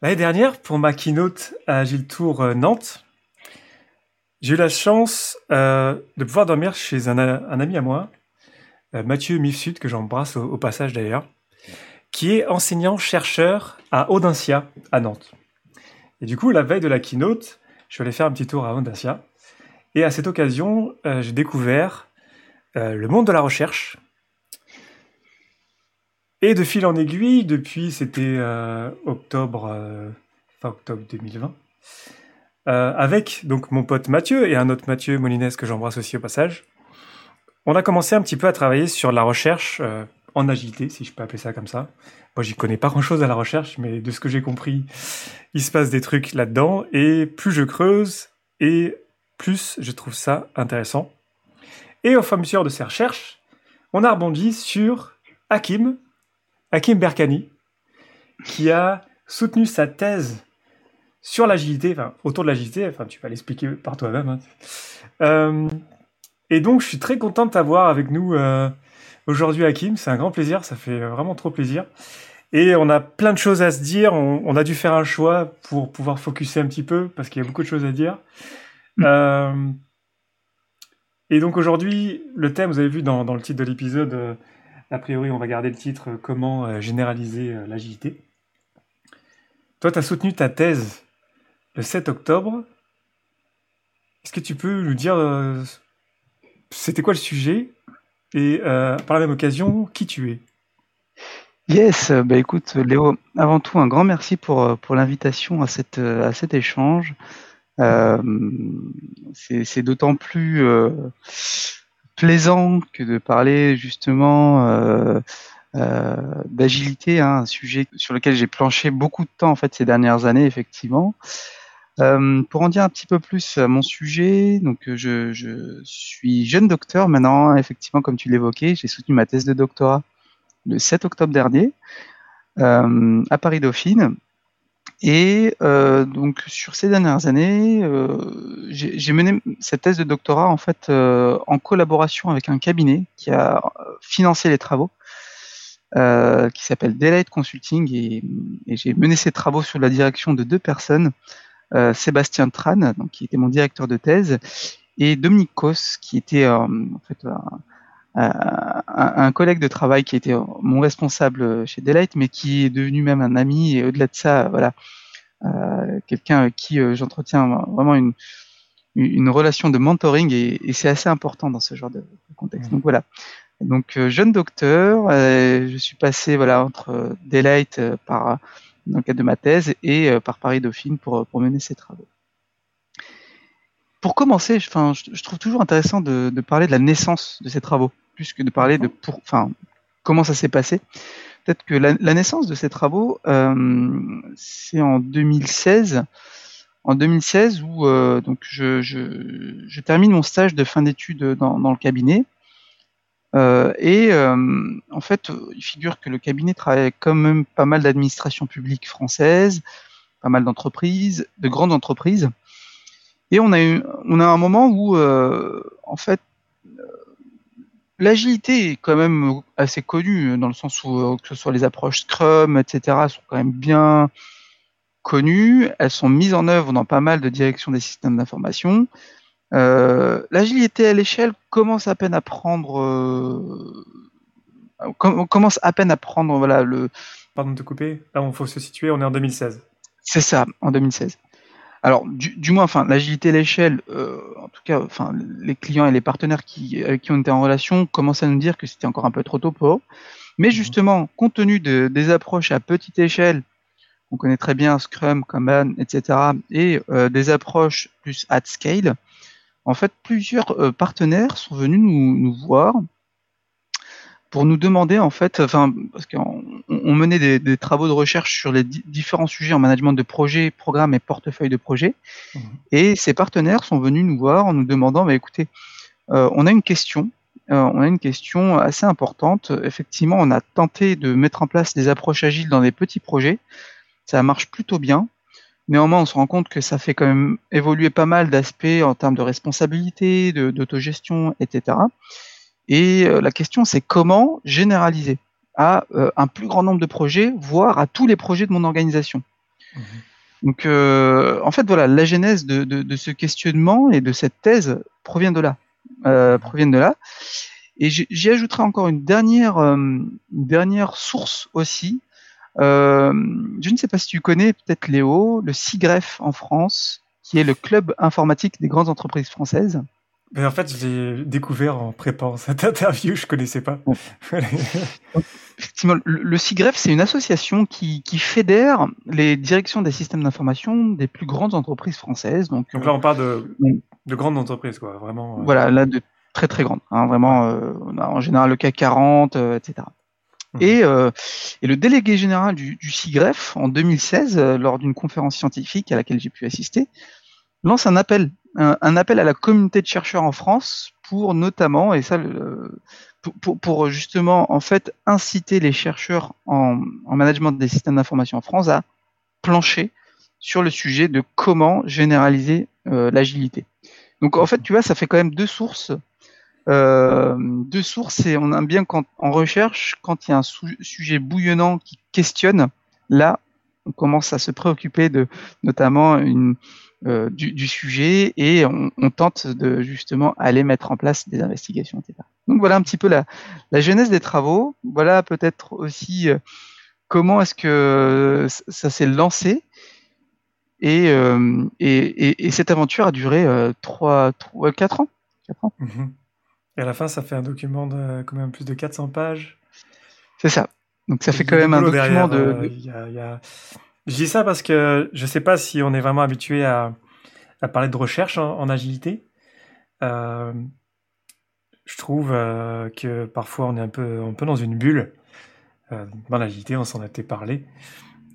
L'année dernière, pour ma keynote à Agile Tour euh, Nantes, j'ai eu la chance euh, de pouvoir dormir chez un, ami à moi, euh, Mathieu Mifsud, que j'embrasse au, passage d'ailleurs, qui est enseignant-chercheur à Audencia, à Nantes. Et du coup, la veille de la keynote, je suis allé faire un petit tour à Audencia. Et à cette occasion, j'ai découvert le monde de la recherche, et de fil en aiguille, depuis, c'était euh, octobre, euh, fin octobre 2020, euh, avec donc mon pote Mathieu et un autre Mathieu Molines que j'embrasse aussi au passage, on a commencé un petit peu à travailler sur la recherche en agilité, si je peux appeler ça comme ça. Moi, j'y connais pas grand-chose à la recherche, mais de ce que j'ai compris, il se passe des trucs là-dedans, et plus je creuse, et plus je trouve ça intéressant. Et au fur et à mesure de ces recherches, on a rebondi sur Hakim, Hakim Berkani, qui a soutenu sa thèse sur l'agilité, enfin autour de l'agilité, enfin tu vas l'expliquer par toi-même. Hein. Euh, et donc je suis très content de t'avoir avec nous euh, aujourd'hui Hakim, c'est un grand plaisir, ça fait vraiment trop plaisir. Et on a plein de choses à se dire, on, a dû faire un choix pour pouvoir focuser un petit peu, parce qu'il y a beaucoup de choses à dire. Mm. Euh, et donc aujourd'hui, le thème, vous avez vu dans, dans le titre de l'épisode, a priori, on va garder le titre euh, Comment euh, généraliser euh, l'agilité. Toi, tu as soutenu ta thèse le 7 octobre. Est-ce que tu peux nous dire c'était quoi le sujet et par la même occasion, qui tu es? Yes, bah écoute Léo, avant tout un grand merci pour, pour l'invitation à, à cet échange. c'est d'autant plus plaisant que de parler justement euh, euh, d'agilité, hein, un sujet sur lequel j'ai planché beaucoup de temps en fait ces dernières années effectivement. Euh, pour en dire un petit peu plus à mon sujet, donc je, je suis jeune docteur maintenant, effectivement comme tu l'évoquais, j'ai soutenu ma thèse de doctorat le 7 octobre dernier à Paris Dauphine et euh, donc sur ces dernières années, euh, j'ai mené cette thèse de doctorat en fait euh, en collaboration avec un cabinet qui a financé les travaux, euh, qui s'appelle Daylight Consulting, et, et j'ai mené ces travaux sous la direction de deux personnes, euh, Sébastien Tran, donc qui était mon directeur de thèse, et Dominique Kos, qui était en fait un, collègue de travail qui était mon responsable chez Daylight, mais qui est devenu même un ami et au-delà de ça, voilà, euh, quelqu'un avec qui euh, j'entretiens vraiment une, une relation de mentoring et, et c'est assez important dans ce genre de contexte. Donc voilà. Donc euh, jeune docteur, je suis passé voilà entre Daylight par dans le cadre de ma thèse et par Paris Dauphine pour, pour mener ces travaux pour commencer, enfin, je, je, trouve toujours intéressant de, de, parler de la naissance de ces travaux plus que de parler de pour, enfin, comment ça s'est passé. Peut-être que la, naissance de ces travaux, euh, c'est en 2016. En 2016, où euh, donc je, je, je, termine mon stage de fin d'études dans, dans, le cabinet. Euh, et euh, en fait, il figure que le cabinet travaille quand même pas mal d'administrations publiques françaises, pas mal d'entreprises, de grandes entreprises. Et on a eu, on a un moment où, euh, en fait, L'agilité est quand même assez connue dans le sens où euh, que ce soit les approches Scrum, etc., sont quand même bien connues. Elles sont mises en œuvre dans pas mal de directions des systèmes d'information. Euh, L'agilité à l'échelle commence à peine à prendre, euh, commence à peine à prendre voilà le. Pardon de te couper. Là, il faut se situer. On est en 2016. C'est ça, en 2016 alors du, du, moins, enfin, l'agilité à l'échelle, euh, en tout cas, enfin, les clients et les partenaires qui, avec qui on était en relation commençaient à nous dire que c'était encore un peu trop tôt pour eux. Mais mhm. justement, compte tenu de, des approches à petite échelle, on connaît très bien Scrum, Kanban, etc., et euh, des approches plus at scale, en fait, plusieurs euh, partenaires sont venus nous, nous voir pour nous demander en fait, enfin parce qu'on on menait des, des, travaux de recherche sur les différents sujets en management de projets, programmes et portefeuille de projets, mmh. et ces partenaires sont venus nous voir en nous demandant, bah, écoutez, euh, on a une question, euh, on a une question assez importante. Effectivement, on a tenté de mettre en place des approches agiles dans des petits projets, ça marche plutôt bien. Néanmoins, on se rend compte que ça fait quand même évoluer pas mal d'aspects en termes de responsabilité, d'autogestion, etc. Et euh, la question, c'est comment généraliser à euh, un plus grand nombre de projets, voire à tous les projets de mon organisation. Mhm. Donc, euh, en fait, voilà, la genèse de, de, de, ce questionnement et de cette thèse provient de là, euh, mhm. provient de là. Et j'y ajouterai encore une dernière, euh, une dernière source aussi. Euh, je ne sais pas si tu connais, peut-être Léo, le CIGREF en France, qui est le club informatique des grandes entreprises françaises. Mais en fait, je l'ai découvert en préparant cette interview, je connaissais pas. Effectivement, le, CIGREF, c'est une association qui, qui, fédère les directions des systèmes d'information des plus grandes entreprises françaises. Donc, donc là, on parle de, de grandes entreprises, quoi, vraiment. Euh, voilà, là, de très très grandes. Hein, vraiment, euh, en général, le CAC 40, euh, etc. Mmh. Et, euh, et, le délégué général du, du CIGREF, en 2016, euh, lors d'une conférence scientifique à laquelle j'ai pu assister, lance un appel, un, appel à la communauté de chercheurs en France pour notamment, et ça, le, pour, pour, justement en fait inciter les chercheurs en, en management des systèmes d'information en France à plancher sur le sujet de comment généraliser euh, l'agilité. Donc en fait, tu vois, ça fait quand même deux sources. Euh, deux sources et on aime bien quand en recherche, quand il y a un sujet bouillonnant qui questionne, là, on commence à se préoccuper de notamment une, euh, du, du, sujet et on, on, tente de justement aller mettre en place des investigations, etc. Donc voilà un petit peu la, la genèse des travaux. Voilà peut-être aussi euh, comment est-ce que ça s'est lancé. Et, euh, et, et, et, cette aventure a duré euh, 3, 3, 4 ans. 4 ans. Mmh. Et à la fin, ça fait un document de quand même plus de 400 pages. C'est ça. Donc ça fait quand même un document derrière, de. Euh, y a, y a... Je dis ça parce que je sais pas si on est vraiment habitué à, parler de recherche en, agilité. Euh, je trouve euh, que parfois on est un peu, dans une bulle. Euh, dans l'agilité, on s'en a été parlé.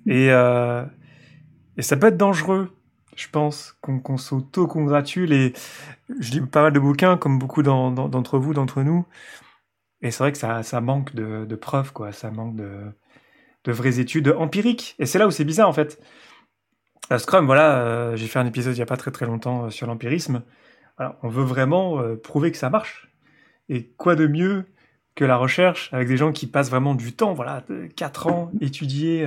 Et, et ça peut être dangereux, je pense, qu'on qu s'auto-congratule. Et je lis pas mal de bouquins, comme beaucoup d'entre vous, d'entre nous. Et c'est vrai que ça, ça manque de, de preuves, quoi. Ça manque de de vraies études empiriques. Et c'est là où c'est bizarre en fait. La Scrum, voilà, euh, j'ai fait un épisode il n'y a pas très très longtemps euh, sur l'empirisme. On veut vraiment euh, prouver que ça marche. Et quoi de mieux que la recherche avec des gens qui passent vraiment du temps, voilà, 4 ans, étudier,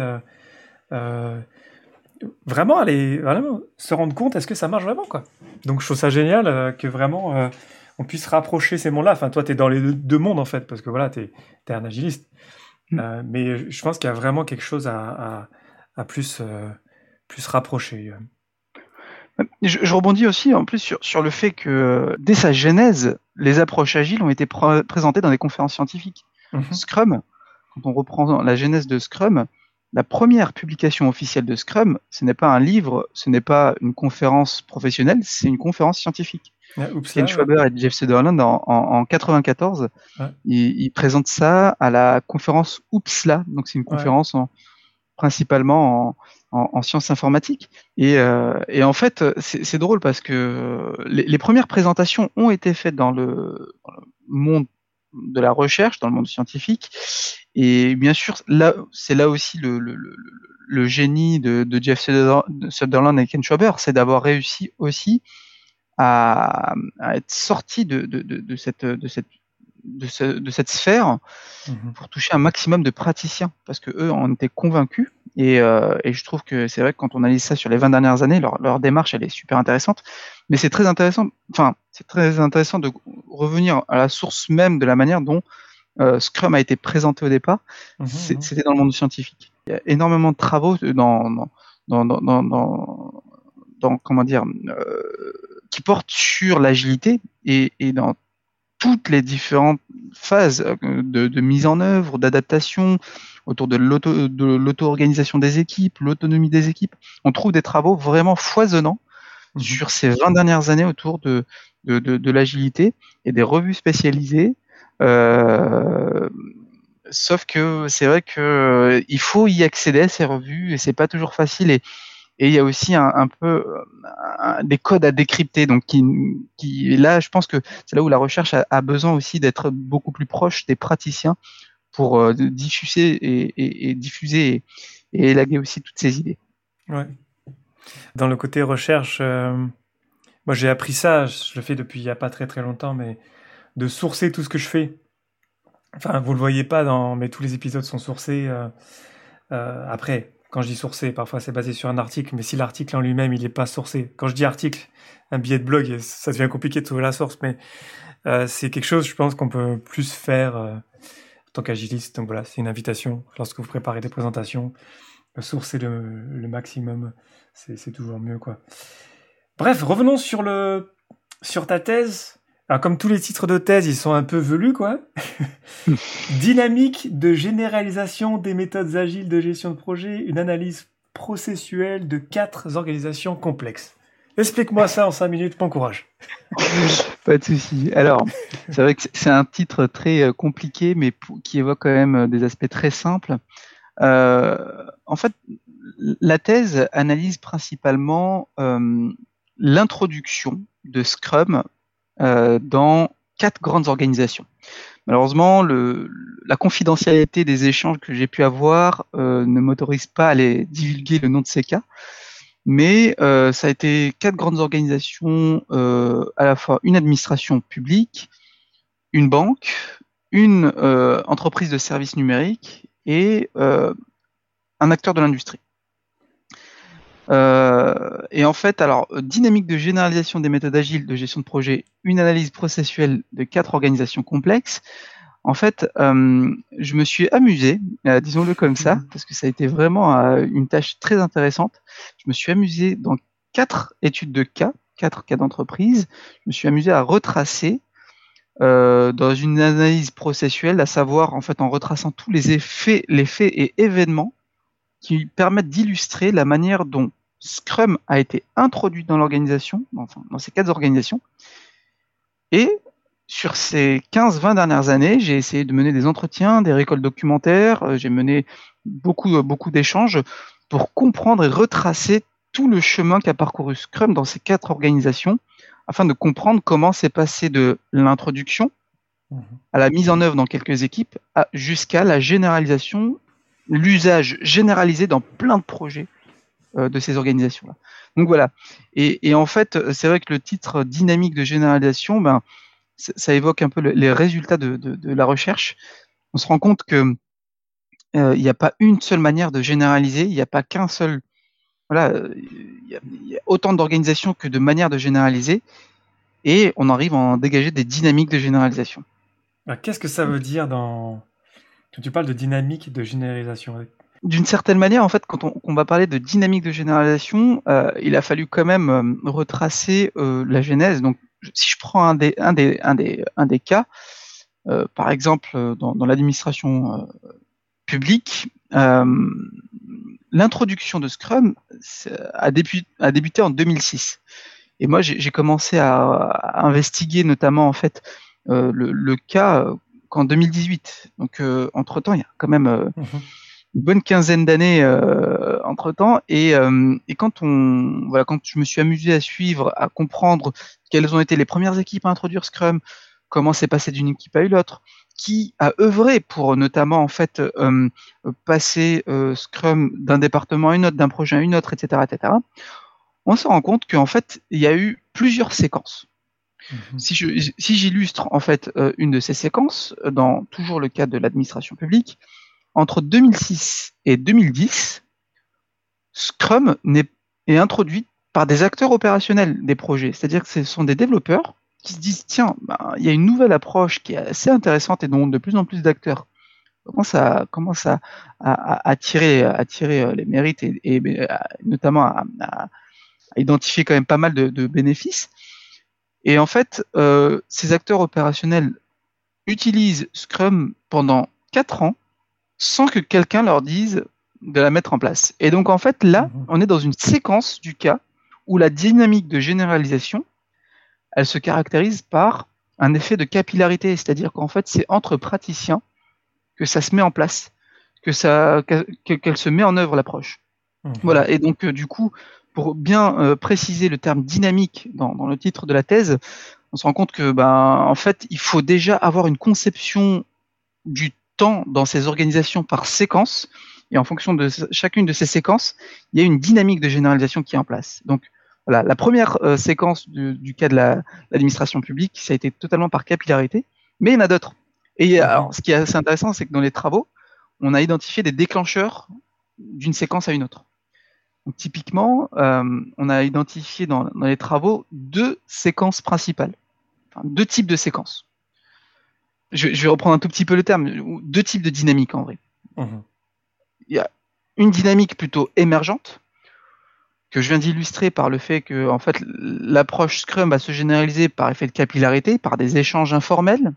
vraiment aller, vraiment se rendre compte est-ce que ça marche vraiment quoi? Donc je trouve ça génial que vraiment on puisse rapprocher ces mondes-là. Enfin, toi, tu es dans les deux, mondes en fait, parce que voilà, tu es, un agiliste. Mmh. Euh, mais je pense qu'il y a vraiment quelque chose à, à, à plus, euh, plus rapprocher. Je, je, rebondis aussi en plus sur, sur, le fait que dès sa genèse, les approches agiles ont été pr présentées dans des conférences scientifiques. Mmh. Scrum, quand on reprend la genèse de Scrum, la première publication officielle de Scrum, ce n'est pas un livre, ce n'est pas une conférence professionnelle, c'est une conférence scientifique. Ah, Ken Schwaber et Jeff Sutherland en, en, en 94, ouais. ils, ils, présentent ça à la conférence OOPSLA, donc c'est une conférence en, principalement en, en, sciences informatiques. Et, euh, et en fait, c'est drôle parce que les, les, premières présentations ont été faites dans le, dans le, monde de la recherche, dans le monde scientifique. Et bien sûr, là, c'est là aussi le, le, le, génie de, de Jeff Sutherland et Ken Schwaber, c'est d'avoir réussi aussi à, à être sorti de, de, de, de, cette, de, cette, de, ce, de cette sphère mmh. pour toucher un maximum de praticiens, parce que eux en étaient convaincus. Et, euh, et je trouve que c'est vrai que quand on analyse ça sur les 20 dernières années, leur, leur démarche elle est super intéressante. Mais c'est très intéressant, enfin c'est très intéressant de revenir à la source même de la manière dont euh, Scrum a été présenté au départ. Mmh, C'était dans le monde scientifique. Il y a énormément de travaux dans, dans, dans, dans, dans, dans comment dire euh, qui porte sur l'agilité et, et, dans toutes les différentes phases de, de mise en œuvre, d'adaptation, autour de l'auto-organisation des équipes, l'autonomie des équipes. On trouve des travaux vraiment foisonnants mmh. sur ces 20 dernières années autour de, de, de, de l'agilité et des revues spécialisées. Euh, sauf que c'est vrai que il faut y accéder à ces revues et c'est pas toujours facile et et il y a aussi un, peu un, des codes à décrypter. Donc, qui, qui là, je pense que c'est là où la recherche a, besoin aussi d'être beaucoup plus proche des praticiens pour euh, diffuser et, diffuser et, élaguer aussi toutes ces idées. Ouais. Dans le côté recherche, euh, moi j'ai appris ça, je le fais depuis il n'y a pas très très longtemps, mais de sourcer tout ce que je fais. Enfin, vous le voyez pas dans, mais tous les épisodes sont sourcés. Euh, euh, après, quand je dis sourcé, parfois c'est basé sur un article, mais si l'article en lui-même il n'est pas sourcé, quand je dis article, un billet de blog, ça devient compliqué de trouver la source, mais euh, c'est quelque chose, je pense, qu'on peut plus faire euh, en tant qu'agiliste. Donc voilà, c'est une invitation lorsque vous préparez des présentations, sourcer le, le maximum, c'est toujours mieux quoi. Bref, revenons sur le sur ta thèse. Alors, comme tous les titres de thèse, ils sont un peu velus, quoi. Dynamique de généralisation des méthodes agiles de gestion de projet, une analyse processuelle de quatre organisations complexes. Explique-moi ça en cinq minutes, bon courage. Pas de souci. Alors, c'est vrai que c'est un titre très euh, compliqué, mais qui évoque quand même euh, des aspects très simples. Euh, en fait, la thèse analyse principalement l'introduction de Scrum dans quatre grandes organisations. Malheureusement, la confidentialité des échanges que j'ai pu avoir euh, ne m'autorise pas à les divulguer le nom de ces cas, mais euh, ça a été quatre grandes organisations, euh, à la fois une administration publique, une banque, une euh, entreprise de services numériques et un acteur de l'industrie. Euh, et en fait, alors, dynamique de généralisation des méthodes agiles de gestion de projet, une analyse processuelle de quatre organisations complexes. En fait, euh, je me suis amusé, euh, disons-le comme ça, mhm. parce que ça a été vraiment une tâche très intéressante. Je me suis amusé dans quatre études de cas, quatre cas d'entreprise. Je me suis amusé à retracer dans une analyse processuelle, à savoir en fait en retraçant tous les effets, les faits et événements qui permettent d'illustrer la manière dont Scrum a été introduit dans l'organisation, enfin dans ces quatre organisations. Et sur ces 15-20 dernières années, j'ai essayé de mener des entretiens, des récoltes documentaires, euh, j'ai mené beaucoup, euh, beaucoup d'échanges pour comprendre et retracer tout le chemin qu'a parcouru Scrum dans ces quatre organisations, afin de comprendre comment c'est passé de l'introduction mhm. à la mise en œuvre dans quelques équipes, jusqu'à la généralisation, l'usage généralisé dans plein de projets de ces organisations-là. Donc voilà. Et, en fait, c'est vrai que le titre dynamique de généralisation, ben, ça évoque un peu les résultats de, la recherche. On se rend compte que euh, il n'y a pas une seule manière de généraliser, il n'y a pas qu'un seul. Voilà, il y, a autant d'organisations que de manières de généraliser, et on arrive à en dégager des dynamiques de généralisation. Qu'est-ce que ça veut dire quand tu parles de dynamique de généralisation d'une certaine manière, en fait, quand on, va parler de dynamique de généralisation, euh, il a fallu quand même euh, retracer euh, la genèse. Donc, si je prends un des, cas, par exemple, dans, l'administration publique, l'introduction de Scrum a, débuté, en 2006. Et moi, j'ai commencé à, investiguer notamment en fait le, cas qu'en 2018. Donc, entre temps, il y a quand même mmh une bonne quinzaine d'années euh, entre temps et, euh, et, quand on voilà quand je me suis amusé à suivre à comprendre quelles ont été les premières équipes à introduire Scrum comment c'est passé d'une équipe à une autre qui a œuvré pour notamment en fait euh, passer Scrum d'un département à une autre d'un projet à une autre etc etc on se rend compte qu'en fait il y a eu plusieurs séquences mhm. si je si j'illustre en fait une de ces séquences dans toujours le cadre de l'administration publique entre 2006 et 2010, Scrum est, introduit par des acteurs opérationnels des projets. C'est-à-dire que ce sont des développeurs qui se disent tiens, ben, il y a une nouvelle approche qui est assez intéressante et dont de plus en plus d'acteurs commencent à, commence à, à, tirer, euh, les mérites et, notamment à, identifier quand même pas mal de, bénéfices. Et en fait, euh, ces acteurs opérationnels utilisent Scrum pendant 4 ans sans que quelqu'un leur dise de la mettre en place. Et donc en fait là, mhm. on est dans une séquence du cas où la dynamique de généralisation, elle se caractérise par un effet de capillarité, c'est-à-dire qu'en fait c'est entre praticiens que ça se met en place, que ça qu'elle se met en œuvre l'approche. Mhm. Voilà. Et donc euh, du coup, pour bien euh, préciser le terme dynamique dans, dans, le titre de la thèse, on se rend compte que ben en fait il faut déjà avoir une conception du temps dans ces organisations par séquence, et en fonction de chacune de ces séquences, il y a une dynamique de généralisation qui est en place. Donc voilà, la première euh, séquence du, cas de l'administration publique, ça a été totalement par capillarité, mais il y en a d'autres. Et alors, ce qui est assez intéressant, c'est que dans les travaux, on a identifié des déclencheurs d'une séquence à une autre. Donc, typiquement, euh, on a identifié dans, les travaux deux séquences principales, enfin, deux types de séquences. Je, vais reprendre un tout petit peu le terme, deux types de dynamiques en vrai. Mhm. Il y a une dynamique plutôt émergente, que je viens d'illustrer par le fait que en fait l'approche Scrum va se généraliser par effet de capillarité, par des échanges informels.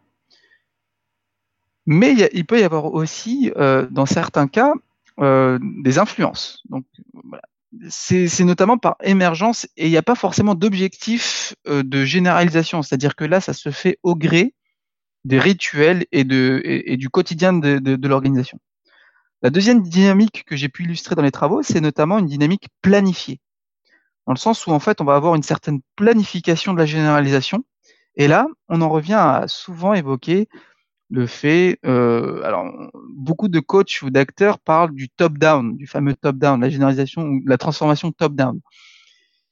Mais il, peut y avoir aussi, euh, dans certains cas, euh, des influences. Donc, c'est notamment par émergence et il n'y a pas forcément d'objectif euh, de généralisation. C'est-à-dire que là, ça se fait au gré des rituels et, de, et, du quotidien de, de l'organisation. La deuxième dynamique que j'ai pu illustrer dans les travaux, c'est notamment une dynamique planifiée. Dans le sens où en fait, on va avoir une certaine planification de la généralisation. Et là, on en revient à souvent évoquer le fait, euh, alors beaucoup de coachs ou d'acteurs parlent du top-down, du fameux top-down, la généralisation ou la transformation top-down.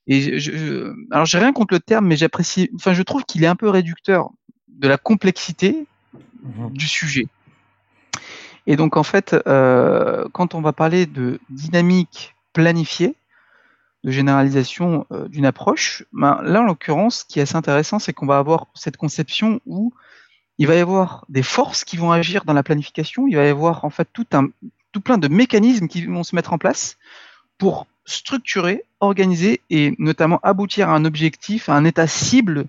Et je, alors j'ai rien contre le terme, mais j'apprécie, enfin je trouve qu'il est un peu réducteur de la complexité mhm. du sujet. Et donc en fait, euh, quand on va parler de dynamique planifiée, de généralisation euh, d'une approche, ben, là en l'occurrence, ce qui est assez intéressant, c'est qu'on va avoir cette conception où il va y avoir des forces qui vont agir dans la planification, il va y avoir en fait tout un tout plein de mécanismes qui vont se mettre en place pour structurer, organiser et notamment aboutir à un objectif, à un état cible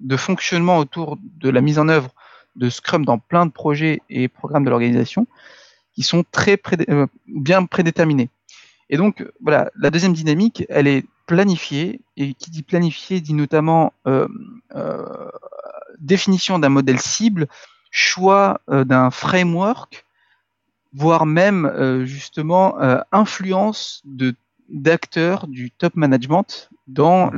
de fonctionnement autour de la mise en œuvre de Scrum dans plein de projets et programmes de l'organisation qui sont très euh, bien prédéterminés. Et donc voilà, la deuxième dynamique, elle est planifiée et qui dit planifiée dit notamment euh, euh, définition d'un modèle cible, choix d'un framework, voire même justement influence de d'acteurs du top management dans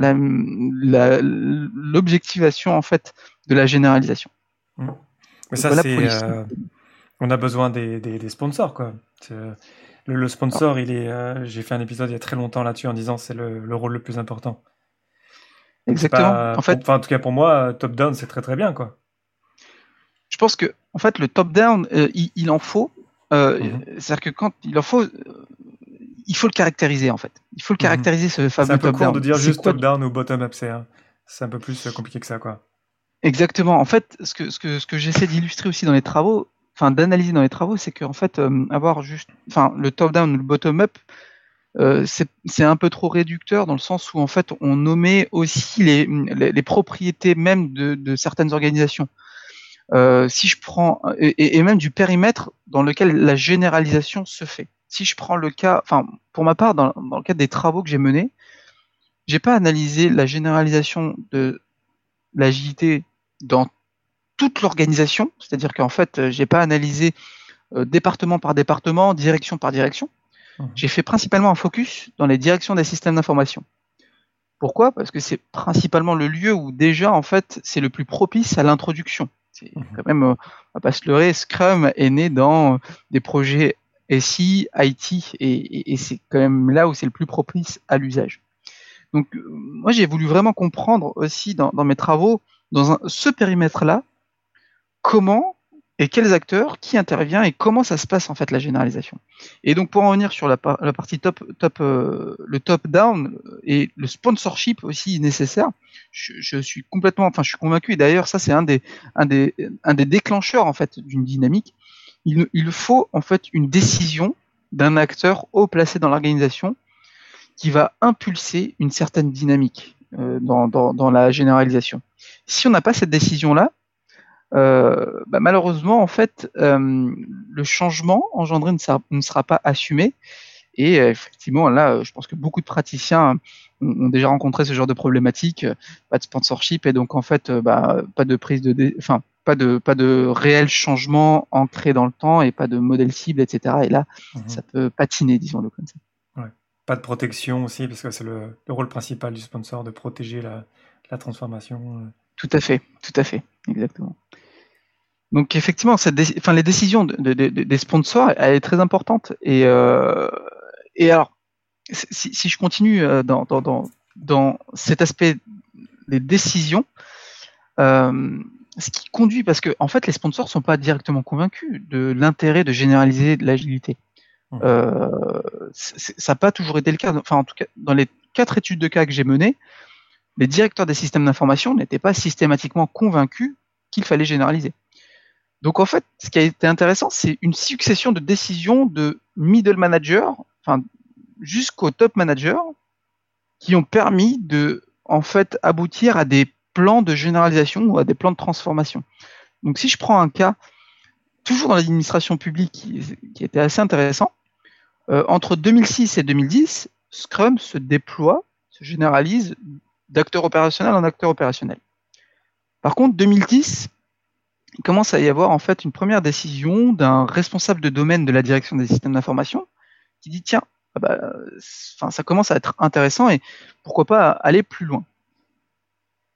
l'objectivation en fait de la généralisation. Mmh. Mais ça, c'est, on a besoin des, des, sponsors quoi. Le, sponsor, il est. j'ai fait un épisode il y a très longtemps là-dessus en disant c'est le, le, rôle le plus important. Exactement. en fait, en tout cas pour moi, top down c'est très très bien quoi. Je pense que en fait le top down, euh, il, en faut. Euh, mhm. C'est-à-dire que quand il en faut, il faut le caractériser en fait. Il faut le mhm. caractériser ce fameux top down. C'est un peu de dire juste top down ou bottom up, c'est un, un peu plus euh, compliqué que ça quoi. Exactement. En fait, ce que ce que ce que j'essaie d'illustrer aussi dans les travaux, enfin d'analyser dans les travaux, c'est qu'en fait avoir juste, enfin le top down ou le bottom up, euh, c'est un peu trop réducteur dans le sens où en fait on nommait aussi les, les, propriétés même de, de, certaines organisations. Euh, si je prends et, et, même du périmètre dans lequel la généralisation se fait. Si je prends le cas, enfin pour ma part dans, dans le cadre des travaux que j'ai menés, j'ai pas analysé la généralisation de l'agilité dans toute l'organisation, c'est-à-dire qu'en fait j'ai pas analysé euh, département par département, direction par direction. Mhm. J'ai fait principalement un focus dans les directions des systèmes d'information. Pourquoi? Parce que c'est principalement le lieu où déjà en fait c'est le plus propice à l'introduction. C'est mhm. quand même, euh, on va pas se leurrer, Scrum est né dans des projets SI, IT, et, c'est quand même là où c'est le plus propice à l'usage. Donc euh, moi j'ai voulu vraiment comprendre aussi dans, mes travaux, dans ce périmètre-là, comment et quels acteurs, qui intervient et comment ça se passe en fait la généralisation. Et donc pour en venir sur la, partie top, top euh, le top down et le sponsorship aussi nécessaire, je, suis complètement, enfin je suis convaincu et d'ailleurs ça c'est un des, un des, un des déclencheurs en fait d'une dynamique. Il, faut en fait une décision d'un acteur haut placé dans l'organisation qui va impulser une certaine dynamique euh, dans, la généralisation. Si on n'a pas cette décision là, euh, bah, malheureusement, en fait, euh, le changement engendré ne sera, pas assumé. Et effectivement, là, je pense que beaucoup de praticiens ont, déjà rencontré ce genre de problématique, pas de sponsorship et donc en fait, bah, pas de prise de, enfin, pas de pas de réel changement ancré dans le temps et pas de modèle cible, etc. Et là, mhm. ça peut patiner, disons-le comme ça. Pas de protection aussi, parce que c'est le, rôle principal du sponsor de protéger la, la transformation. Tout à fait, tout à fait, exactement. Donc effectivement, cette enfin, les décisions de, des sponsors, elle est très importante. Et, euh, et alors, si, si, je continue euh, dans, dans, dans, cet aspect des décisions, euh, ce qui conduit, parce que en fait, les sponsors sont pas directement convaincus de l'intérêt de généraliser l'agilité. Mmh. Euh, ça n'a pas toujours été le cas. Enfin, en tout cas, dans les quatre études de cas que j'ai menées, les directeurs des systèmes d'information n'étaient pas systématiquement convaincus qu'il fallait généraliser. Donc en fait, ce qui a été intéressant, c'est une succession de décisions de middle manager, enfin jusqu'au top manager, qui ont permis de en fait aboutir à des plans de généralisation ou à des plans de transformation. Donc si je prends un cas toujours dans l'administration publique qui, était assez intéressant, euh, entre 2006 et 2010, Scrum se déploie, se généralise d'acteur opérationnel en acteur opérationnel. Par contre, 2010, il commence à y avoir en fait une première décision d'un responsable de domaine de la direction des systèmes d'information qui dit tiens, ah bah, ça commence à être intéressant et pourquoi pas aller plus loin.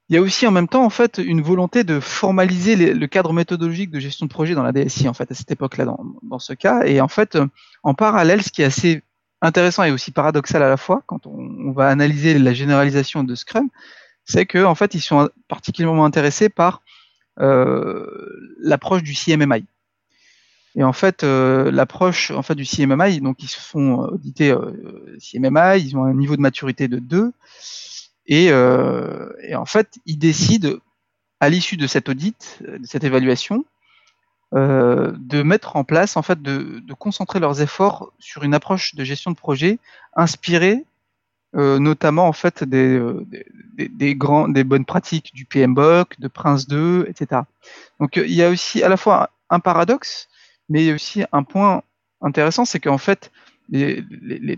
Il y a aussi en même temps en fait une volonté de formaliser le cadre méthodologique de gestion de projet dans la DSI en fait à cette époque-là dans, dans, ce cas et en fait en parallèle ce qui est assez intéressant et aussi paradoxal à la fois quand on, va analyser la généralisation de Scrum, c'est que en fait ils sont particulièrement intéressés par euh, l'approche du CMMI. Et en fait, euh, l'approche en fait du CMMI, donc ils se font auditer euh, CMMI, ils ont un niveau de maturité de 2, et, euh, et en fait, ils décident à l'issue de cet audit, de cette évaluation, euh, de mettre en place, en fait, de, concentrer leurs efforts sur une approche de gestion de projet inspirée euh, notamment en fait des, euh, des, des, bonnes pratiques du PMBOK, de Prince 2, etc. Donc il y a aussi à la fois un paradoxe, mais il y a aussi un point intéressant, c'est qu'en fait les,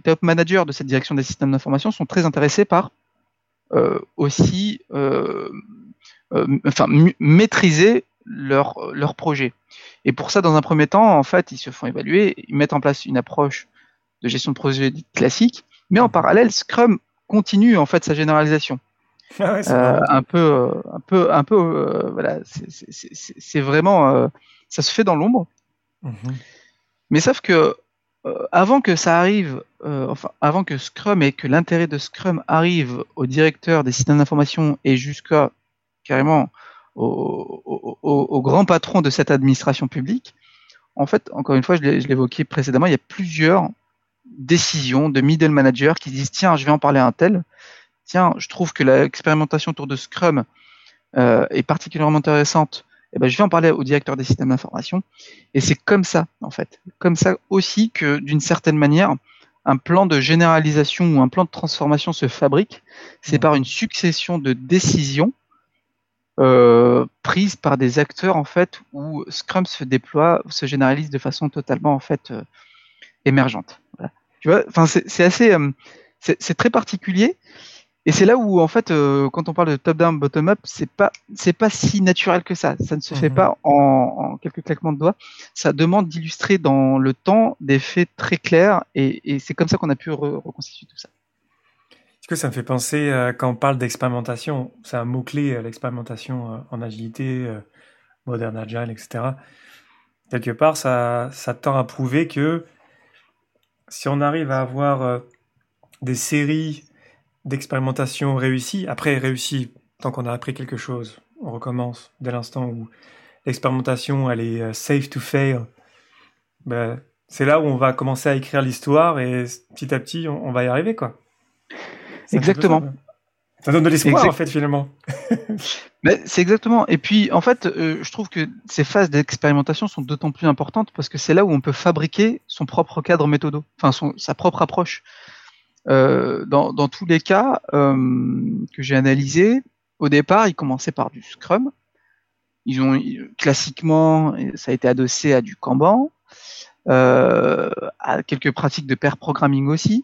top managers de cette direction des systèmes d'information sont très intéressés par euh, aussi euh, enfin maîtriser leur, leur projet. Et pour ça, dans un premier temps, en fait, ils se font évaluer, ils mettent en place une approche de gestion de projet classique, mais en parallèle, Scrum continue en fait sa généralisation. Ah ouais, euh, un peu, un peu, un peu, euh, voilà, c'est vraiment, euh, ça se fait dans l'ombre. -hmm. Mais sauf que euh, avant que ça arrive, euh, enfin, avant que Scrum et que l'intérêt de Scrum arrive au directeur des systèmes d'information et jusqu'à carrément au, au, au, grand patron de cette administration publique, en fait, encore une fois, je l'évoquais précédemment, il y a plusieurs décisions de middle managers qui disent tiens, je vais en parler à un tel. Tiens, je trouve que l'expérimentation autour de Scrum euh, est particulièrement intéressante. Eh ben, je vais en parler au directeur des systèmes d'information. Et c'est comme ça, en fait, comme ça aussi que d'une certaine manière, un plan de généralisation ou un plan de transformation se fabrique. C'est par une succession de décisions euh, prises par des acteurs en fait où Scrum se déploie, se généralise de façon totalement en fait euh, émergente. Voilà. Tu vois, enfin c'est assez, euh, c'est très particulier. Et c'est là où en fait, euh, quand on parle de top-down, bottom-up, c'est pas, c'est pas si naturel que ça. Ça ne se fait mhm. pas en, en, quelques claquements de doigts. Ça demande d'illustrer dans le temps des faits très clairs, et, et c'est comme ça qu'on a pu re reconstituer tout ça. Est-ce que ça me fait penser euh, quand on parle d'expérimentation, c'est un mot clé, euh, l'expérimentation euh, en agilité, euh, modern agile, etc. Quelque part, ça, ça tend à prouver que si on arrive à avoir des séries d'expérimentation réussies, après réussies, tant qu'on a appris quelque chose, on recommence dès l'instant où l'expérimentation elle est euh, safe to fail, ben, c'est là où on va commencer à écrire l'histoire et petit à petit on, on va y arriver quoi. Exactement. Ça donne de l'espoir en fait finalement. c'est exactement. Et puis en fait, euh, je trouve que ces phases d'expérimentation sont d'autant plus importantes parce que c'est là où on peut fabriquer son propre cadre méthodo, enfin son, sa propre approche. Euh, dans, dans, tous les cas euh, que j'ai analysés, au départ, ils commençaient par du Scrum. Ils ont classiquement, ça a été adossé à du Kanban, euh, à quelques pratiques de pair programming aussi.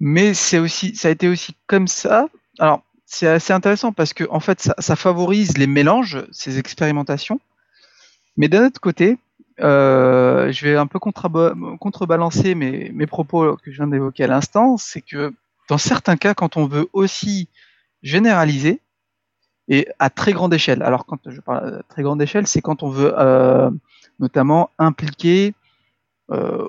Mais c'est aussi, ça a été aussi comme ça. Alors, c'est assez intéressant parce que en fait, ça, ça favorise les mélanges, ces expérimentations. Mais d'un autre côté, euh, je vais un peu contrebalancer mes, propos que je viens d'évoquer à l'instant, c'est que dans certains cas, quand on veut aussi généraliser, et à très grande échelle, alors quand je parle à très grande échelle, c'est quand on veut euh, notamment impliquer euh,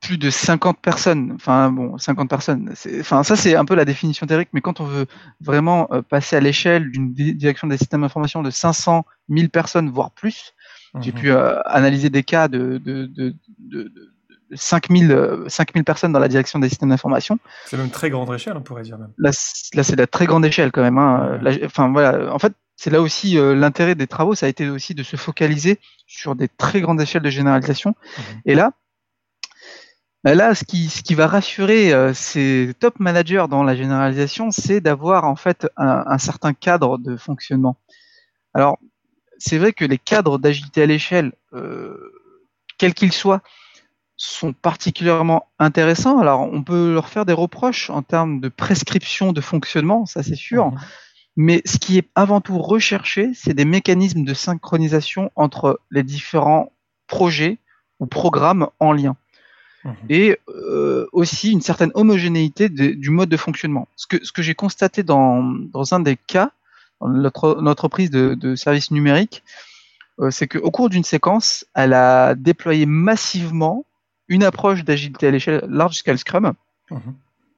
plus de 50 personnes, enfin bon, 50 personnes, enfin ça c'est un peu la définition théorique, mais quand on veut vraiment passer à l'échelle d'une direction des systèmes d'information de 500 000 personnes, voire plus, j'ai mhm. pu euh, analyser des cas de, de, de, de, 5000, 5000 personnes dans la direction des systèmes d'information. C'est même très grande échelle, on pourrait dire même. Là, c'est de la très grande échelle quand même. Hein. enfin voilà, en fait, c'est là aussi l'intérêt des travaux, ça a été aussi de se focaliser sur des très grandes échelles de généralisation. Mmh. Et là, bah là, ce qui, ce qui va rassurer euh, ces top managers dans la généralisation, c'est d'avoir en fait un, certain cadre de fonctionnement. Alors, c'est vrai que les cadres d'agilité à l'échelle, euh, quels qu'ils soient, sont particulièrement intéressants. Alors, on peut leur faire des reproches en termes de prescription de fonctionnement, ça c'est sûr. Mais ce qui est avant tout recherché, c'est des mécanismes de synchronisation entre les différents projets ou programmes en lien. Mhm. et euh, aussi une certaine homogénéité du mode de fonctionnement. Ce que, ce que j'ai constaté dans, dans un des cas, notre, entreprise de, de services numériques, euh, c'est qu'au cours d'une séquence, elle a déployé massivement une approche d'agilité à l'échelle large scale Scrum, mhm.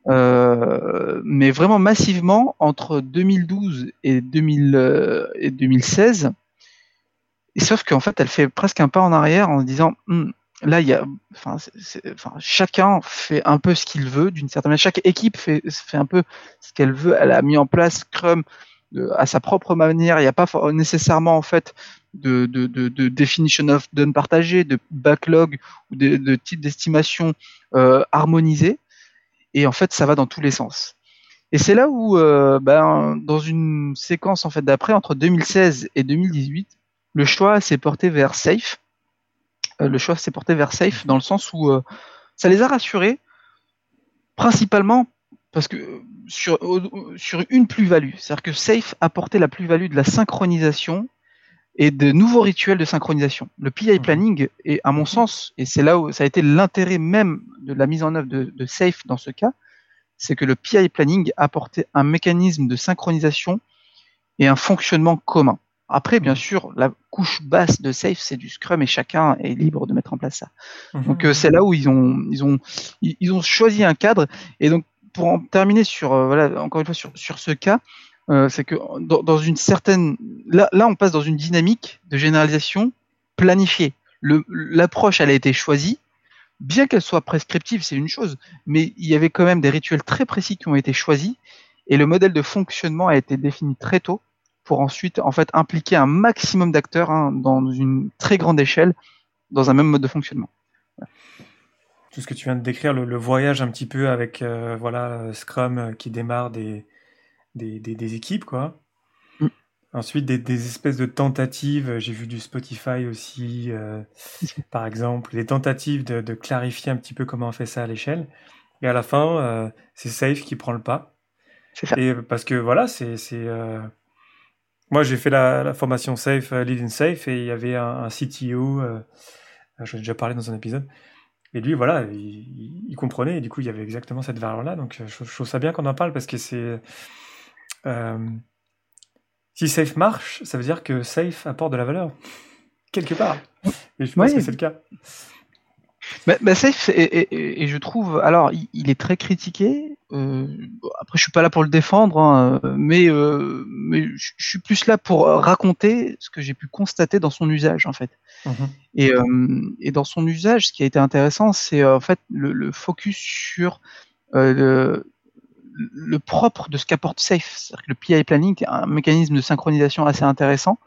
euh, mais vraiment massivement entre 2012 et, 2000, et 2016. Et sauf qu'en fait, elle fait presque un pas en arrière en se disant hmm, là, il y a, enfin, enfin, chacun fait un peu ce qu'il veut d'une certaine manière. Chaque équipe fait, fait un peu ce qu'elle veut. Elle a mis en place Scrum à sa propre manière. Il n'y a pas nécessairement en fait de, de, de, de definition of done partagé, de backlog ou de, type d'estimation euh, harmonisé. Et en fait, ça va dans tous les sens. Et c'est là où, euh, ben, dans une séquence en fait d'après, entre 2016 et 2018, le choix s'est porté vers Safe euh, le choix s'est porté vers Safe dans le sens où ça les a rassurés, principalement parce que sur, sur une plus-value. C'est-à-dire que Safe apportait la plus-value de la synchronisation et de nouveaux rituels de synchronisation. Le PI mhm. planning est, à mon sens, et c'est là où ça a été l'intérêt même de la mise en œuvre de, de Safe dans ce cas, c'est que le PI planning apportait un mécanisme de synchronisation et un fonctionnement commun. Après, bien sûr, la couche basse de Safe, c'est du Scrum et chacun est libre de mettre en place ça. Mhm. Donc euh, c'est là où ils ont, ils ont, ils ont choisi un cadre. Et donc pour en terminer sur, euh, voilà, encore une fois sur, sur ce cas, euh, c'est que dans, une certaine, là, là, on passe dans une dynamique de généralisation planifiée. L'approche, elle a été choisie. Bien qu'elle soit prescriptive, c'est une chose, mais il y avait quand même des rituels très précis qui ont été choisis et le modèle de fonctionnement a été défini très tôt pour ensuite en fait impliquer un maximum d'acteurs hein, dans une très grande échelle dans un même mode de fonctionnement. Tout ce que tu viens de décrire, le, voyage un petit peu avec euh, voilà Scrum euh, qui démarre des, des, des, équipes quoi. Mm. Ensuite des, des, espèces de tentatives, j'ai vu du Spotify aussi euh, par exemple, des tentatives de, de, clarifier un petit peu comment on fait ça à l'échelle. Et à la fin, c'est Safe qui prend le pas. Ça. Et parce que voilà, c'est moi, j'ai fait la, formation Safe, Lead in Safe, et il y avait un, CTO, euh, j'en ai déjà parlé dans un épisode, et lui, voilà, il, comprenait, et du coup, il y avait exactement cette valeur-là. Donc, je, trouve ça bien qu'on en parle parce que c'est. Euh, si Safe marche, ça veut dire que Safe apporte de la valeur, quelque part. Et je pense que c'est le cas. Bah, Safe, et, je trouve, alors, il, est très critiqué. Euh, après, je suis pas là pour le défendre, hein, mais, euh, mais je suis plus là pour raconter ce que j'ai pu constater dans son usage, en fait. Mhm. Et, euh, et, dans son usage, ce qui a été intéressant, c'est en fait le, focus sur le, le, propre de ce qu'apporte Safe. C'est-à-dire que le PI planning est un mécanisme de synchronisation assez intéressant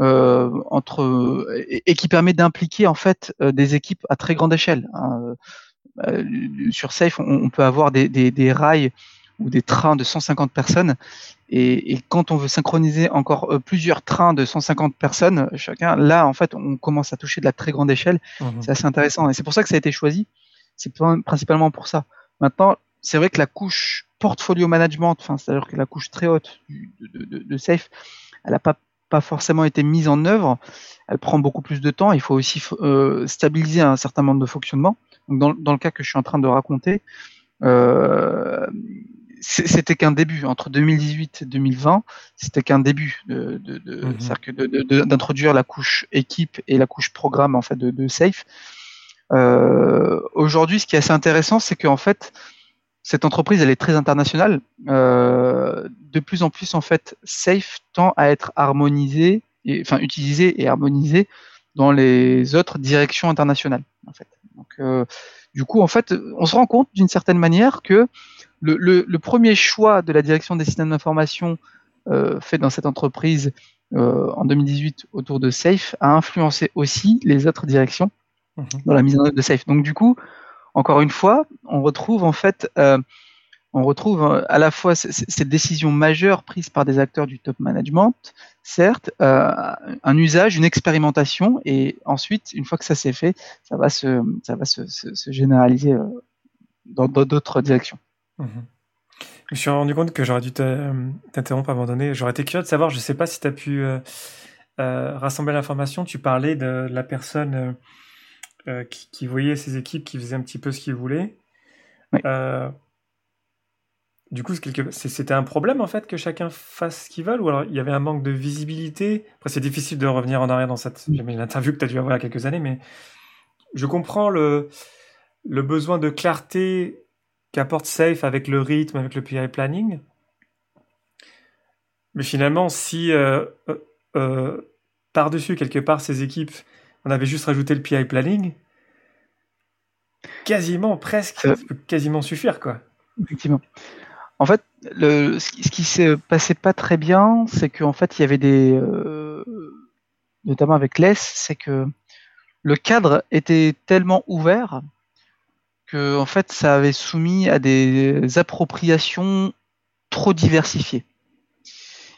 euh, entre et, qui permet d'impliquer en fait euh, des équipes à très grande échelle. Hein. Euh, sur Safe, on, peut avoir des, des, des, rails ou des trains de 150 personnes. Et, et quand on veut synchroniser encore plusieurs trains de 150 personnes chacun, là, en fait, on commence à toucher de la très grande échelle. Mmh c'est assez intéressant. Et c'est pour ça que ça a été choisi. C'est principalement pour ça. Maintenant, c'est vrai que la couche portfolio management, enfin, c'est-à-dire que la couche très haute de, de, de Safe, elle n'a pas pas forcément été mise en œuvre. Elle prend beaucoup plus de temps. Il faut aussi euh, stabiliser un certain nombre de fonctionnement. dans, dans, le cas que je suis en train de raconter, euh, c'était qu'un début. Entre 2018 et 2020, c'était qu'un début de, de, de mhm. d'introduire la couche équipe et la couche programme en fait de, de Safe. Euh, Aujourd'hui, ce qui est assez intéressant, c'est qu'en fait, cette entreprise, elle est très internationale. Euh, de plus en plus, en fait, Safe tend à être harmonisé, et, enfin utilisé et harmonisé dans les autres directions internationales. En fait. Donc, euh, du coup, en fait, on se rend compte d'une certaine manière que le, le, le, premier choix de la direction des systèmes d'information euh, fait dans cette entreprise en 2018 autour de Safe a influencé aussi les autres directions mmh. dans la mise en œuvre de Safe. Donc, du coup, encore une fois, on retrouve en fait euh, on retrouve euh, à la fois cette décision majeure prise par des acteurs du top management, certes, euh, un usage, une expérimentation, et ensuite, une fois que ça s'est fait, ça va se, ça va se, se, généraliser dans d'autres directions. Mhm. Je me suis rendu compte que j'aurais dû t'interrompre à un moment donné. J'aurais été curieux de savoir, je ne sais pas si tu as pu rassembler l'information, tu parlais de, la personne euh, qui, qui, voyait ses équipes, qui faisait un petit peu ce qu'il voulait. Oui. Du coup, c'était un problème en fait que chacun fasse ce qu'il veut ou alors il y avait un manque de visibilité? Après, c'est difficile de revenir en arrière dans cette interview que tu as dû avoir il y a quelques années, mais je comprends le, le besoin de clarté qu'apporte Safe avec le rythme, avec le PI planning. Mais finalement, si euh, euh, euh, par-dessus, quelque part, ces équipes, on avait juste rajouté le PI planning, quasiment, presque, ça peut quasiment suffire, quoi. Effectivement. En fait, le, ce qui s'est passé pas très bien, c'est qu'en fait, il y avait des, euh, notamment avec l'ES, c'est que le cadre était tellement ouvert que en fait, ça avait soumis à des appropriations trop diversifiées.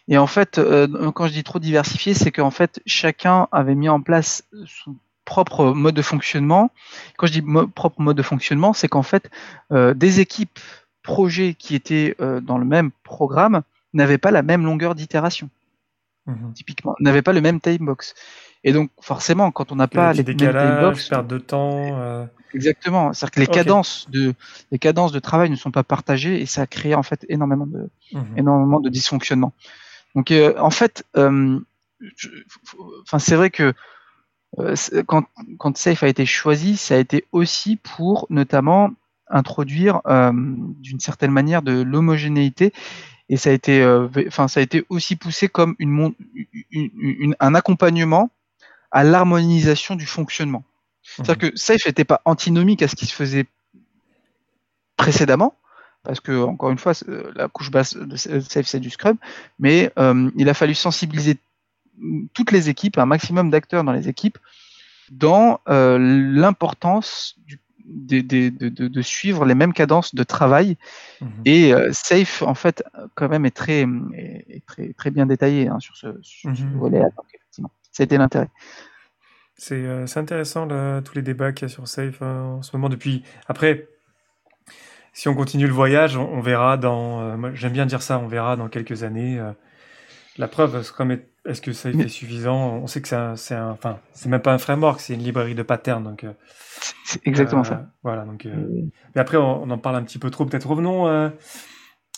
Et en fait, euh, quand je dis trop diversifié, c'est qu'en fait, chacun avait mis en place son propre mode de fonctionnement. Quand je dis propre mode de fonctionnement, c'est qu'en fait, euh, des équipes projets qui étaient euh, dans le même programme n'avaient pas la même longueur d'itération. Mhm. Typiquement, n'avaient pas le même timebox. Et donc, forcément, quand on n'a pas les timebox, perte de temps. Euh. Exactement. C'est-à-dire que les cadences de les cadences de travail ne sont pas partagées et ça a créé en fait énormément de mhm. énormément de dysfonctionnement. Donc, euh, en fait, enfin, c'est vrai que quand, quand Safe a été choisi, ça a été aussi pour notamment introduire euh, d'une certaine manière de l'homogénéité et ça a été euh, enfin ça a été aussi poussé comme une, une, un accompagnement à l'harmonisation du fonctionnement. C'est-à-dire mhm. que Safe n'était pas antinomique à ce qui se faisait précédemment, parce que encore une fois, la couche basse de Safe c'est du Scrum, mais euh, il a fallu sensibiliser toutes les équipes, un maximum d'acteurs dans les équipes, dans euh, l'importance de, de, de, suivre les mêmes cadences de travail. Mhm. Et euh, Safe, en fait, quand même, est très, est très, très bien détaillé hein, sur ce, mhm. volet. Donc, effectivement, ça a été l'intérêt. C'est euh, intéressant tous les débats qu'il y a sur Safe hein, en ce moment. Depuis après, si on continue le voyage, on, verra dans. Euh, j'aime bien dire ça. On verra dans quelques années. la preuve, est-ce que Safe est suffisant? On sait que c'est un, enfin, c'est même pas un framework, c'est une librairie de patterns. Donc, c'est exactement ça. Euh, voilà, donc. Euh, mais après, on, en parle un petit peu trop. Peut-être revenons.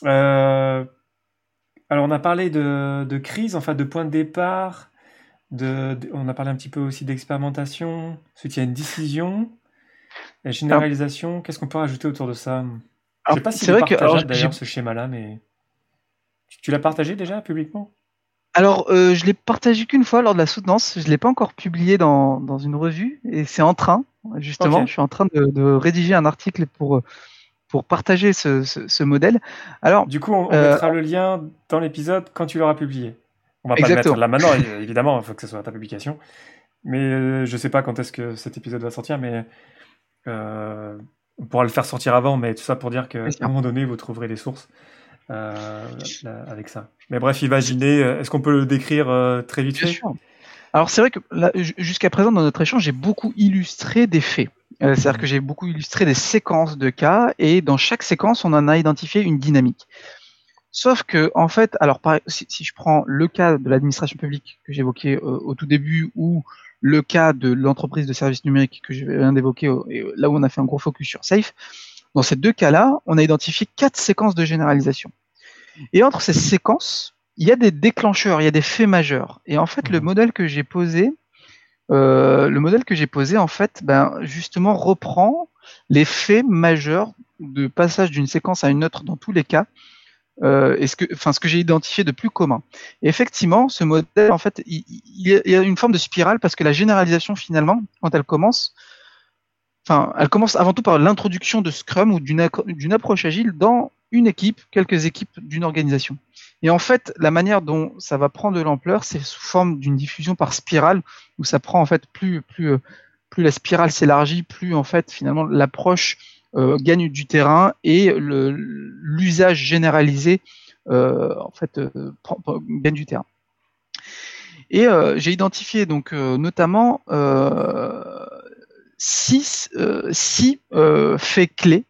Euh, alors, on a parlé de, de, crise, enfin, de point de départ. De, on a parlé un petit peu aussi d'expérimentation. Ensuite, il y a une décision, la généralisation. Qu'est-ce qu'on peut rajouter autour de ça? Je ne sais pas si c'est vrai que d'ailleurs ce schéma-là, mais tu l'as partagé déjà publiquement? Alors, euh, je l'ai partagé qu'une fois lors de la soutenance. Je l'ai pas encore publié dans, dans une revue et c'est en train. Justement, je suis en train de, de, rédiger un article pour pour partager ce, ce, ce modèle. Alors, du coup, on, euh, mettra le lien dans l'épisode quand tu l'auras publié. On va pas le mettre là maintenant, évidemment. Il faut que ce soit ta publication. Mais euh, je sais pas quand est-ce que cet épisode va sortir, mais on pourra le faire sortir avant. Mais tout ça pour dire qu'à un moment donné, vous trouverez les sources. Euh, avec ça. Mais bref, imaginez, euh, est-ce qu'on peut le décrire euh, très vite fait? Alors c'est vrai que jusqu'à présent dans notre échange, j'ai beaucoup illustré des faits. C'est-à-dire mhm. que j'ai beaucoup illustré des séquences de cas et dans chaque séquence, on en a identifié une dynamique. Sauf que, en fait, alors si, si je prends le cas de l'administration publique que j'évoquais au tout début ou le cas de l'entreprise de services numériques que je viens d'évoquer, là où on a fait un gros focus sur Safe, dans ces deux cas-là, on a identifié quatre séquences de généralisation. Et entre ces séquences, il y a des déclencheurs, il y a des faits majeurs. Et en fait, le mhm. modèle que j'ai posé, euh, le modèle que j'ai posé, en fait, ben, justement, reprend les faits majeurs de passage d'une séquence à une autre dans tous les cas euh, ce que, j'ai identifié de plus commun. Effectivement, ce modèle, en fait, il, y a une forme de spirale parce que la généralisation, finalement, quand elle commence, enfin, elle commence avant tout par l'introduction de Scrum ou d'une approche agile dans une équipe, quelques équipes d'une organisation. Et en fait, la manière dont ça va prendre de l'ampleur, c'est sous forme d'une diffusion par spirale, où ça prend en fait plus plus euh, plus la spirale s'élargit, plus en fait finalement l'approche gagne du terrain et l'usage généralisé euh, en fait gagne du terrain. Et j'ai identifié donc notamment six, faits clés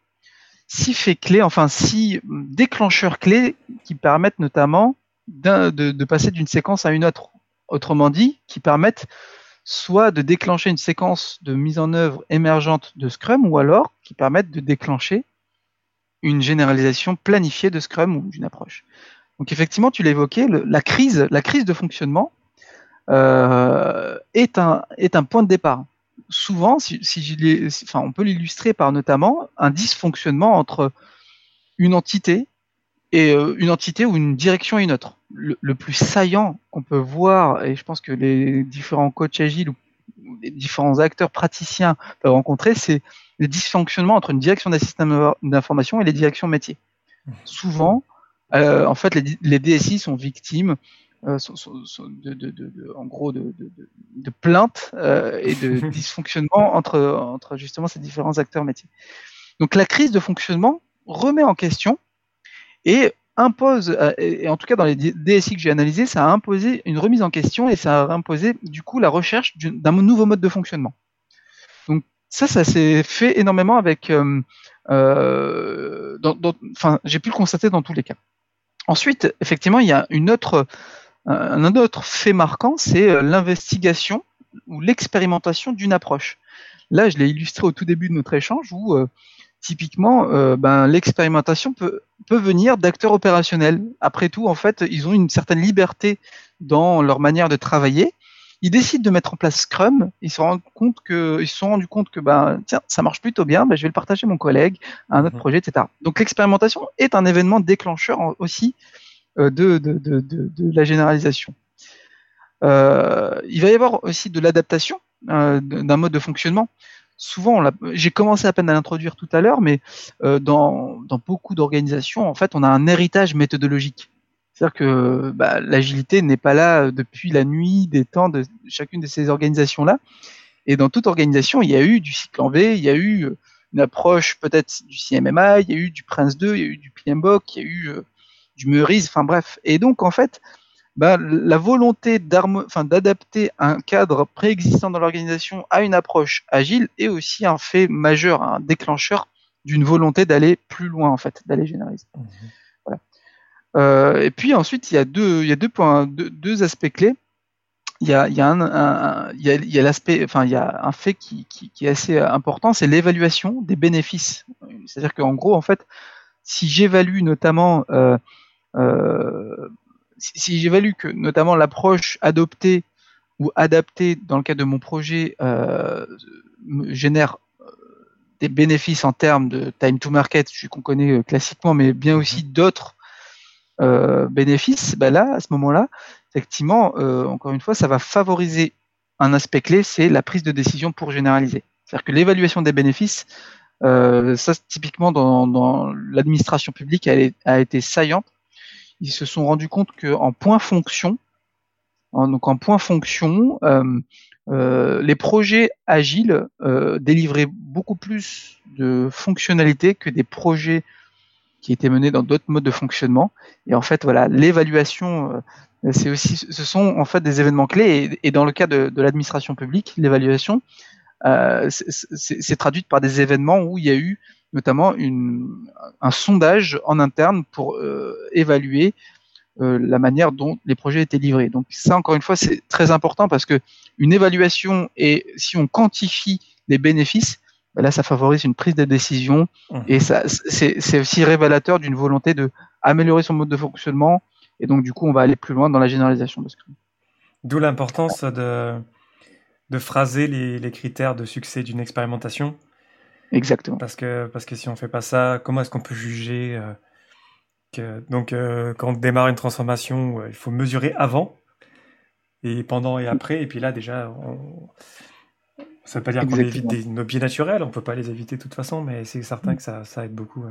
six clés, enfin six déclencheurs clés qui permettent notamment de, passer d'une séquence à une autre. Autrement dit, qui permettent soit de déclencher une séquence de mise en œuvre émergente de Scrum, ou alors qui permettent de déclencher une généralisation planifiée de Scrum ou d'une approche. Donc effectivement, tu l'évoquais, la crise, la crise de fonctionnement euh, est, un, point de départ souvent, si, enfin, on peut l'illustrer par notamment un dysfonctionnement entre une entité et euh, une entité ou une direction et une autre. Le, plus saillant qu'on peut voir, et je pense que les différents coachs agiles ou les différents acteurs praticiens peuvent rencontrer, c'est le dysfonctionnement entre une direction d'un système d'information et les directions métiers. Mmh. Souvent, euh, en fait, les, les, DSI sont victimes euh, de, de, de, en gros de, plaintes euh, et de dysfonctionnement entre, entre justement ces différents acteurs métiers. Donc la crise de fonctionnement remet en question et impose, euh, et en tout cas dans les DSI que j'ai analysés, ça a imposé une remise en question et ça a imposé du coup la recherche d'un nouveau mode de fonctionnement. Donc ça, ça s'est fait énormément avec, euh, enfin, j'ai pu le constater dans tous les cas. Ensuite, effectivement, il y a une autre un autre fait marquant, c'est euh, l'investigation ou l'expérimentation d'une approche. Là, je l'ai illustré au tout début de notre échange où euh, typiquement, euh, ben, l'expérimentation peut, peut venir d'acteurs opérationnels. Après tout, en fait, ils ont une certaine liberté dans leur manière de travailler. Ils décident de mettre en place Scrum. Ils se rendent compte que, ils se sont rendus compte que, ben, tiens, ça marche plutôt bien. Ben, je vais le partager à mon collègue, à un autre mhm. projet, etc. Donc, l'expérimentation est un événement déclencheur aussi euh, de, de, de, de, la généralisation. Euh, il va y avoir aussi de l'adaptation euh, d'un mode de fonctionnement. Souvent, j'ai commencé à peine à l'introduire tout à l'heure, mais dans, dans, beaucoup d'organisations, en fait, on a un héritage méthodologique. C'est-à-dire que bah, l'agilité n'est pas là depuis la nuit des temps de chacune de ces organisations-là. Et dans toute organisation, il y a eu du cycle en V, il y a eu une approche peut-être du CMMI, il y a eu du Prince 2, il y a eu du PMBOK, il y a eu du Meurice, enfin bref. Et donc en fait, bah, la volonté d'adapter un cadre préexistant dans l'organisation à une approche agile est aussi un fait majeur, un déclencheur d'une volonté d'aller plus loin en fait, d'aller généraliser. Mmh. Voilà. Euh, et puis ensuite, il y a deux, il y a deux points, deux, aspects clés. Il y a, il y a un, il y a, l'aspect, enfin, il y a un fait qui, qui, qui est assez important, c'est l'évaluation des bénéfices. C'est-à-dire qu'en gros, en fait, si j'évalue notamment euh, euh, si, j'évalue que notamment l'approche adoptée ou adaptée dans le cadre de mon projet euh, génère euh, des bénéfices en termes de time to market, qu'on connaît classiquement, mais bien mhm. aussi d'autres bénéfices, ben là, à ce moment-là, effectivement, encore une fois, ça va favoriser un aspect clé, c'est la prise de décision pour généraliser. C'est-à-dire que l'évaluation des bénéfices, ça typiquement dans, l'administration publique, elle a été saillante ils se sont rendus compte qu'en point fonction, donc en point fonction, euh, euh, les projets agiles euh, délivraient beaucoup plus de fonctionnalités que des projets qui étaient menés dans d'autres modes de fonctionnement. Et en fait, voilà, l'évaluation, c'est aussi, ce sont en fait des événements clés. Et, dans le cas de, de l'administration publique, l'évaluation c'est traduite par des événements où il y a eu notamment une, un sondage en interne pour euh, évaluer euh, la manière dont les projets étaient livrés. Donc ça, encore une fois, c'est très important parce que une évaluation et si on quantifie les bénéfices, ben là, ça favorise une prise de décision mmh. et ça, c'est aussi révélateur d'une volonté de améliorer son mode de fonctionnement et donc du coup, on va aller plus loin dans la généralisation de Scrum. D'où l'importance de, de phraser les, les critères de succès d'une expérimentation Exactement. Parce que, parce que si on fait pas ça, comment est-ce qu'on peut juger euh, donc, quand on démarre une transformation, il faut mesurer avant, et pendant et après. Et puis là, déjà, on... ça veut pas dire qu'on évite des, nos biais naturels, on peut pas les éviter de toute façon, mais c'est certain que ça, ça aide beaucoup.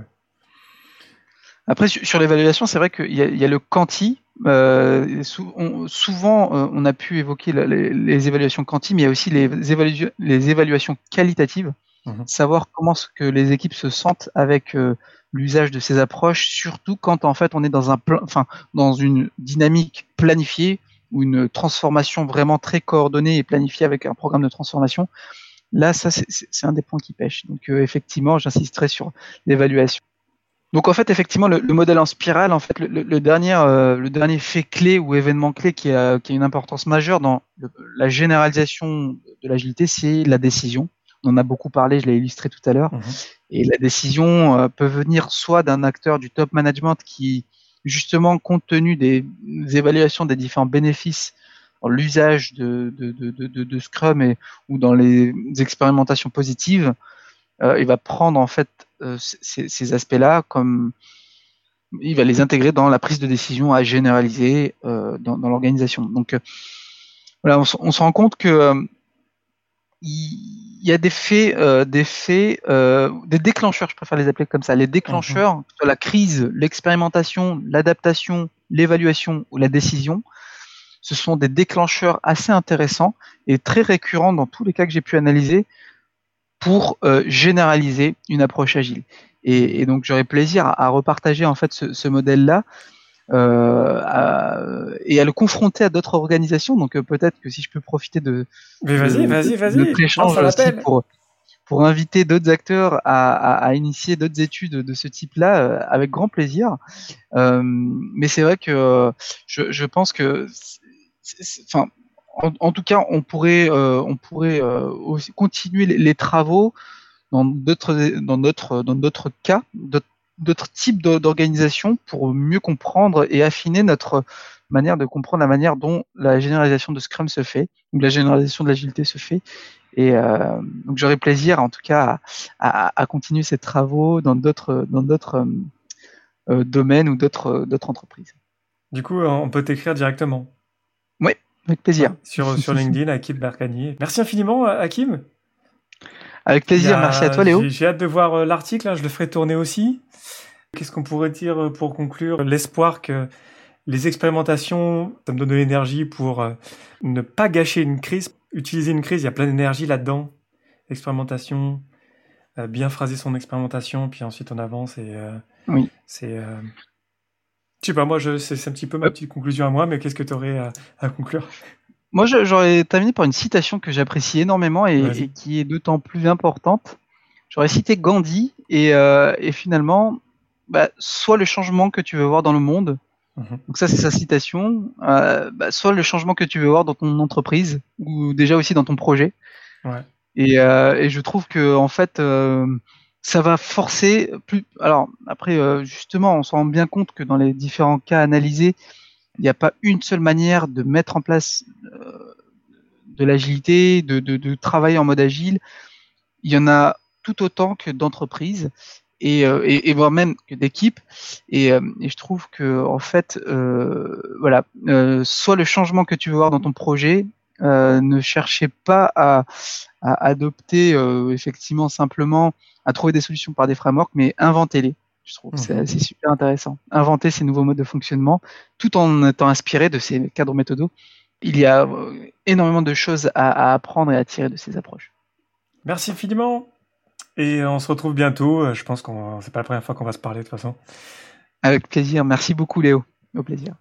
Après, sur, l'évaluation, c'est vrai qu'il y, y, a le quanti. Euh, souvent, euh, on a pu évoquer les, évaluations quanti, mais il y a aussi les, les évaluations qualitatives. Mhm. Savoir comment ce que les équipes se sentent avec euh, l'usage de ces approches, surtout quand en fait on est dans un enfin dans une dynamique planifiée ou une transformation vraiment très coordonnée et planifiée avec un programme de transformation. Là, ça c'est un des points qui pêche. Donc effectivement, j'insisterai sur l'évaluation. Donc en fait, effectivement, le, modèle en spirale, en fait, le, dernier, euh, le dernier fait clé ou événement clé qui a, qui a une importance majeure dans la généralisation de l'agilité, c'est la décision. On en a beaucoup parlé, je l'ai illustré tout à l'heure. Mhm. Et la décision euh, peut venir soit d'un acteur du top management qui, justement, compte tenu des, évaluations des différents bénéfices dans l'usage de, de, de, de, Scrum et, ou dans les expérimentations positives, euh, il va prendre en fait euh, ces, aspects-là comme il va les intégrer dans la prise de décision à généraliser euh, dans, l'organisation. Donc voilà, on, se rend compte que il y a des faits, des faits, des déclencheurs, je préfère les appeler comme ça, les déclencheurs, mhm. la crise, l'expérimentation, l'adaptation, l'évaluation ou la décision, ce sont des déclencheurs assez intéressants et très récurrents dans tous les cas que j'ai pu analyser pour euh, généraliser une approche agile. Et, donc j'aurais plaisir à, repartager en fait ce, modèle-là euh, et à le confronter à d'autres organisations. Donc euh, peut-être que si je peux profiter de, Mais vas-y, vas-y, vas-y. notre échange pour pour inviter d'autres acteurs à, initier d'autres études de ce type-là, avec grand plaisir. mais c'est vrai que je, je pense que, enfin, en, tout cas, on pourrait, euh, on pourrait euh, aussi continuer les, travaux dans d'autres, dans d'autres, dans d'autres cas, d'autres types d'organisations pour mieux comprendre et affiner notre manière de comprendre la manière dont la généralisation de Scrum se fait, ou la généralisation de l'agilité se fait. Et euh, donc j'aurais plaisir, en tout cas, à, continuer ces travaux dans d'autres, dans d'autres domaines ou d'autres, d'autres entreprises. Du coup, on peut t'écrire directement. Oui, avec plaisir. Sur, sur LinkedIn, Hakim Berkani. Merci infiniment, Hakim. Avec plaisir, merci à toi Léo? J'ai hâte de voir euh, l'article, hein, je le ferai tourner aussi. Qu'est-ce qu'on pourrait dire euh, pour conclure? L'espoir que les expérimentations, ça me donne de l'énergie pour euh, ne pas gâcher une crise. Utiliser une crise, il y a plein d'énergie là-dedans. Expérimentation, bien phraser son expérimentation, puis ensuite on avance et oui. c'est je sais pas, moi, c'est, un petit peu ma petite conclusion à moi, mais qu'est-ce que tu aurais à, conclure? Moi, j'aurais terminé par une citation que j'apprécie énormément et, qui est d'autant plus importante. J'aurais cité Gandhi et, euh, finalement, bah, soit le changement que tu veux voir dans le monde, mhm. donc ça c'est sa citation, euh, bah, soit le changement que tu veux voir dans ton entreprise ou déjà aussi dans ton projet. Ouais. Et, euh, et, je trouve que en fait, ça va forcer plus. Alors après, justement, on se rend bien compte que dans les différents cas analysés, il n'y a pas une seule manière de mettre en place euh, de l'agilité, de, travailler en mode agile. Il y en a tout autant que d'entreprises et, euh, voire même que d'équipes. Et, et, je trouve que en fait, voilà, soit le changement que tu veux voir dans ton projet, ne cherchez pas à, à adopter effectivement simplement à trouver des solutions par des frameworks, mais inventez-les. Je trouve mhm. c'est super intéressant. Inventer ces nouveaux modes de fonctionnement, tout en étant inspiré de ces cadres méthodaux. Il y a euh, énormément de choses à, apprendre et à tirer de ces approches. Merci infiniment. Et on se retrouve bientôt. Je pense que c'est pas la première fois qu'on va se parler de toute façon. Avec plaisir. Merci beaucoup, Léo. Au plaisir.